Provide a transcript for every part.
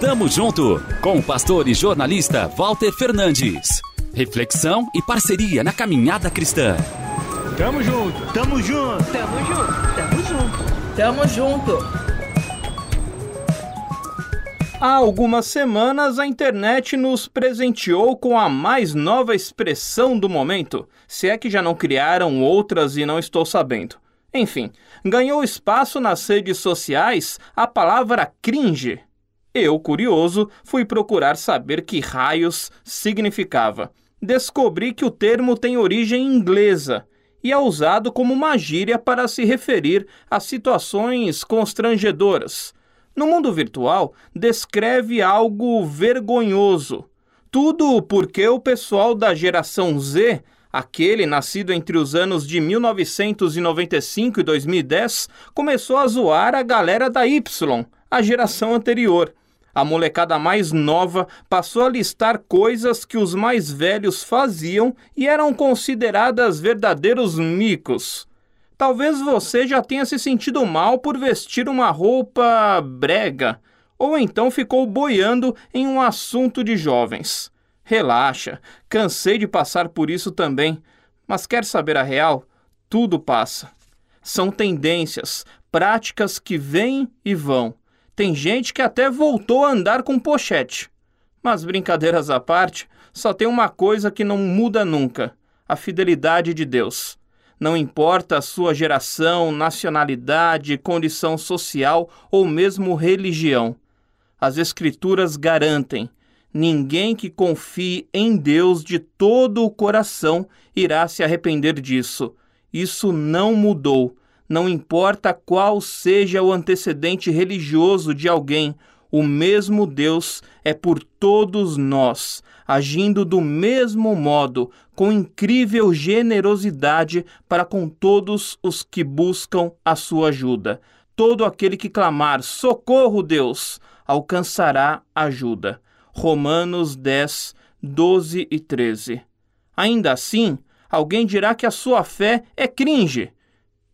Tamo junto com o pastor e jornalista Walter Fernandes. Reflexão e parceria na caminhada cristã. Tamo junto, tamo junto, tamo junto, tamo junto, tamo junto. Há algumas semanas a internet nos presenteou com a mais nova expressão do momento, se é que já não criaram outras e não estou sabendo. Enfim, ganhou espaço nas redes sociais a palavra cringe. Eu, curioso, fui procurar saber que raios significava. Descobri que o termo tem origem inglesa e é usado como uma gíria para se referir a situações constrangedoras no mundo virtual, descreve algo vergonhoso. Tudo porque o pessoal da geração Z, aquele nascido entre os anos de 1995 e 2010, começou a zoar a galera da Y, a geração anterior. A molecada mais nova passou a listar coisas que os mais velhos faziam e eram consideradas verdadeiros micos. Talvez você já tenha se sentido mal por vestir uma roupa brega, ou então ficou boiando em um assunto de jovens. Relaxa, cansei de passar por isso também, mas quer saber a real? Tudo passa. São tendências, práticas que vêm e vão. Tem gente que até voltou a andar com pochete. Mas brincadeiras à parte, só tem uma coisa que não muda nunca: a fidelidade de Deus. Não importa a sua geração, nacionalidade, condição social ou mesmo religião. As Escrituras garantem: ninguém que confie em Deus de todo o coração irá se arrepender disso. Isso não mudou. Não importa qual seja o antecedente religioso de alguém, o mesmo Deus é por todos nós, agindo do mesmo modo, com incrível generosidade para com todos os que buscam a sua ajuda. Todo aquele que clamar: Socorro, Deus! alcançará ajuda. Romanos 10, 12 e 13. Ainda assim, alguém dirá que a sua fé é cringe,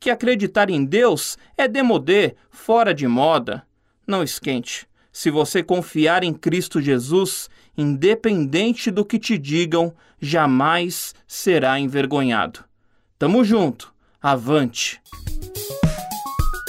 que acreditar em Deus é demodê, fora de moda. Não esquente. Se você confiar em Cristo Jesus, independente do que te digam, jamais será envergonhado. Tamo junto, avante!